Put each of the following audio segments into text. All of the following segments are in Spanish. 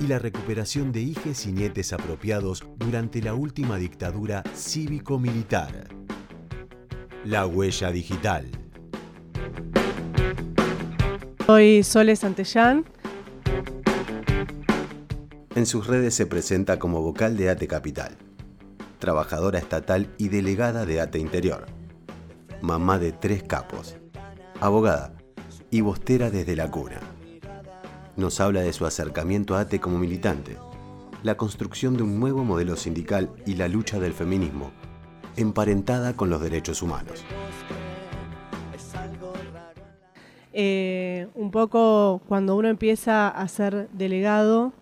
y la recuperación de hijes y nietes apropiados durante la última dictadura cívico-militar. La huella digital. Soy Sole Santellán. En sus redes se presenta como vocal de ATE Capital, trabajadora estatal y delegada de ATE Interior, mamá de tres capos, abogada y bostera desde la cuna nos habla de su acercamiento a ATE como militante, la construcción de un nuevo modelo sindical y la lucha del feminismo, emparentada con los derechos humanos. Eh, un poco cuando uno empieza a ser delegado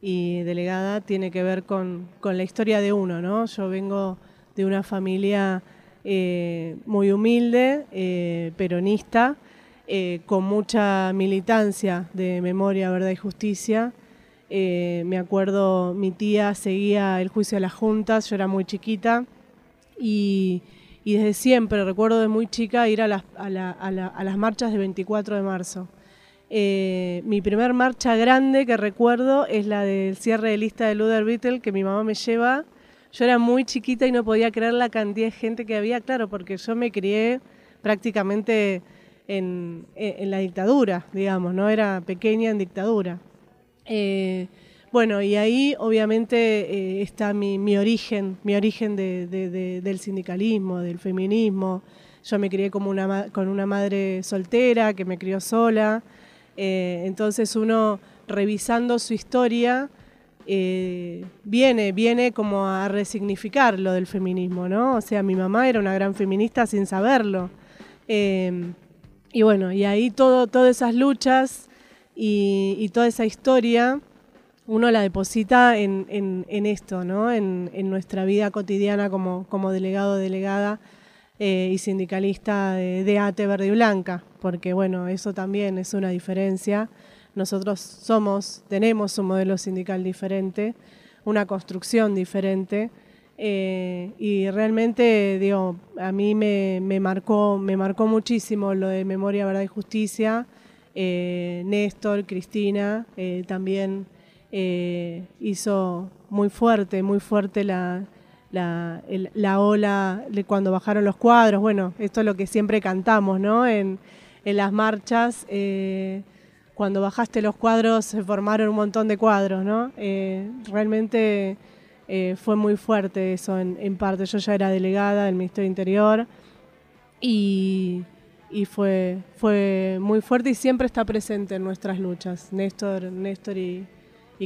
y delegada tiene que ver con, la historia de uno, ¿no? Yo vengo de una familia eh, muy humilde, eh, peronista, eh, con mucha militancia de memoria, verdad y justicia. Eh, me acuerdo, mi tía seguía el juicio de las juntas, yo era muy chiquita y, desde siempre, recuerdo de muy chica ir a las, marchas de 24 de marzo. Eh, mi primer marcha grande que recuerdo es la del cierre de lista de Luder Beetle que mi mamá me lleva. Yo era muy chiquita y no podía creer la cantidad de gente que había, claro, porque yo me crié prácticamente en, la dictadura, digamos, ¿no? Era pequeña en dictadura. Eh, bueno, y ahí obviamente eh, está mi, origen, mi origen del sindicalismo, del feminismo. Yo me crié como una, con una madre soltera que me crió sola. Eh, entonces uno revisando su historia viene, viene como a resignificar lo del feminismo, ¿no? O sea, mi mamá era una gran feminista sin saberlo. Y bueno, y ahí todo, todas esas luchas y, toda esa historia, uno la deposita en, esto, ¿no? En, nuestra vida cotidiana como, como delegado, delegada eh, y sindicalista de, ATE Verde y Blanca, porque bueno, eso también es una diferencia. Nosotros somos, tenemos un modelo sindical diferente, una construcción diferente. Eh, y realmente, digo, a mí me, marcó, me marcó muchísimo lo de Memoria, Verdad y Justicia. Eh, Néstor, Cristina, eh, también hizo muy fuerte, muy fuerte la, la, ola de cuando bajaron los cuadros. Bueno, esto es lo que siempre cantamos, ¿no? En, en las marchas cuando bajaste los cuadros se formaron un montón de cuadros, ¿no? realmente eh, fue muy fuerte eso en, parte. Yo ya era delegada del Ministerio Interior y, fue, fue muy fuerte y siempre está presente en nuestras luchas. Néstor, Néstor y,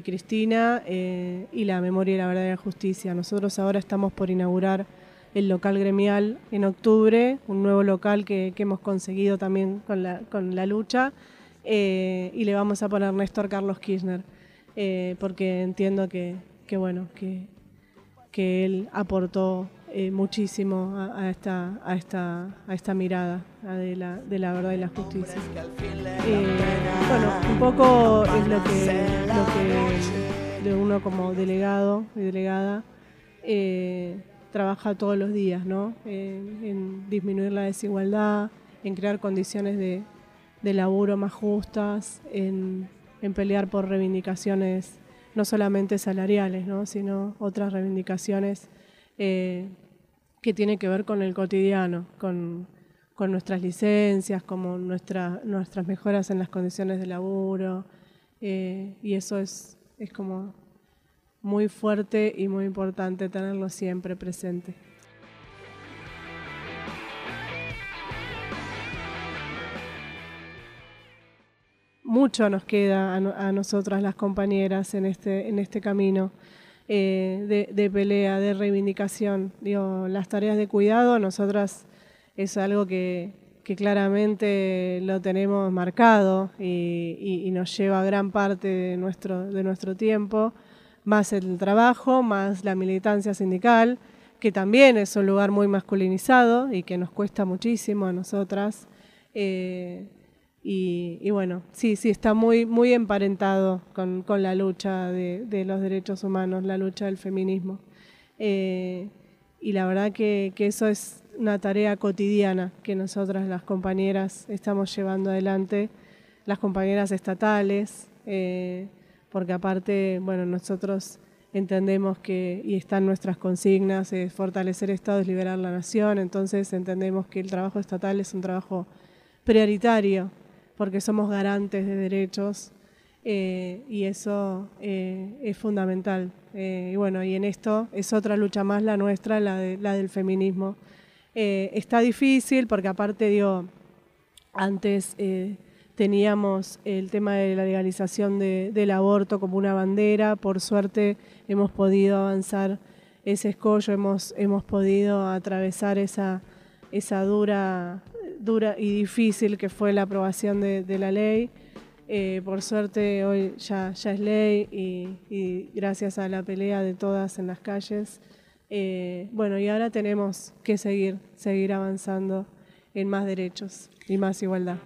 Cristina eh, y la memoria y la verdad y la justicia. Nosotros ahora estamos por inaugurar el local gremial en octubre, un nuevo local que, hemos conseguido también con la, con la lucha, eh, y le vamos a poner Néstor Carlos Kirchner, porque entiendo que, que bueno, que, que él aportó eh, muchísimo a, esta, a, esta, a esta mirada de, la, de la verdad y la justicia. Eh, bueno, un poco es lo que, lo que uno como delegado y delegada eh, trabaja todos los días, ¿no? en disminuir la desigualdad, en crear condiciones de, de laburo más justas, en, en pelear por reivindicaciones no solamente salariales, ¿no? sino otras reivindicaciones eh, que tienen que ver con el cotidiano, con, nuestras licencias, como nuestras mejoras en las condiciones de laburo, eh, y eso es, es como muy fuerte y muy importante tenerlo siempre presente. Mucho nos queda a, nosotras las compañeras en este, en este camino eh, de, pelea, de reivindicación. Las tareas de cuidado, nosotras es algo que, claramente lo tenemos marcado y, nos lleva gran parte de nuestro, de nuestro tiempo, más el trabajo, más la militancia sindical, que también es un lugar muy masculinizado y que nos cuesta muchísimo a nosotras. Eh, y, bueno, sí, sí, está muy, muy emparentado con, la lucha de, los derechos humanos, la lucha del feminismo. Eh, y la verdad que, eso es una tarea cotidiana que nosotras las compañeras estamos llevando adelante, las compañeras estatales, eh, porque aparte, bueno, nosotros entendemos que, y están nuestras consignas, es fortalecer el Estado es liberar la nación, entonces entendemos que el trabajo estatal es un trabajo prioritario porque somos garantes de derechos eh, y eso eh, es fundamental. Eh, y bueno, y en esto es otra lucha más la nuestra, la, la del feminismo. está difícil porque aparte, digo, antes teníamos el tema de la legalización del aborto como una bandera, por suerte hemos podido avanzar ese escollo, hemos, hemos podido atravesar esa, esa dura dura y difícil que fue la aprobación de, la ley. Eh, por suerte hoy ya, es ley y, gracias a la pelea de todas en las calles. Eh, bueno, y ahora tenemos que seguir, seguir avanzando en más derechos y más igualdad.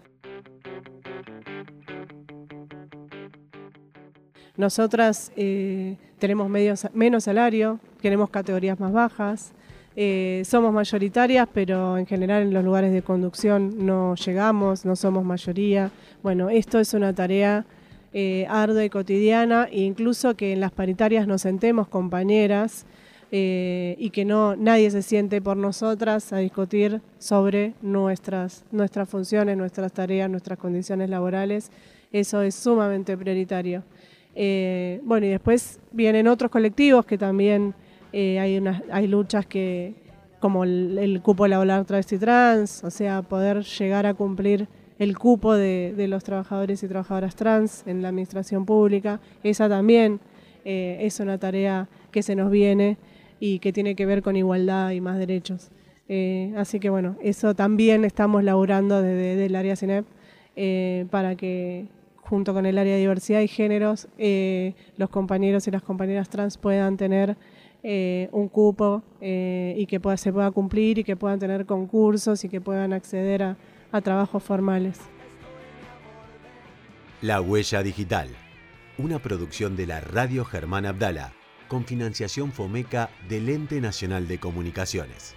Nosotras eh, tenemos menos salario, tenemos categorías más bajas, eh, somos mayoritarias, pero en general en los lugares de conducción no llegamos, no somos mayoría. Bueno, esto es una tarea eh, ardua y cotidiana, e incluso que en las paritarias nos sentemos compañeras eh, y que no nadie se siente por nosotras a discutir sobre nuestras, nuestras funciones, nuestras tareas, nuestras condiciones laborales. Eso es sumamente prioritario. bueno, y después vienen otros colectivos que también eh, hay, luchas que, como el, cupo laboral travesti trans, o sea, poder llegar a cumplir el cupo de, los trabajadores y trabajadoras trans en la administración pública, esa también eh, es una tarea que se nos viene y que tiene que ver con igualdad y más derechos. Eh, así que bueno, eso también estamos laburando desde, el área CINEP para que junto con el área de diversidad y géneros los compañeros y las compañeras trans puedan tener eh, un cupo eh, y que se pueda cumplir y que puedan tener concursos y que puedan acceder a, a trabajos formales. La Huella Digital, una producción de la Radio Germán Abdala, con financiación FOMECA del Ente Nacional de Comunicaciones.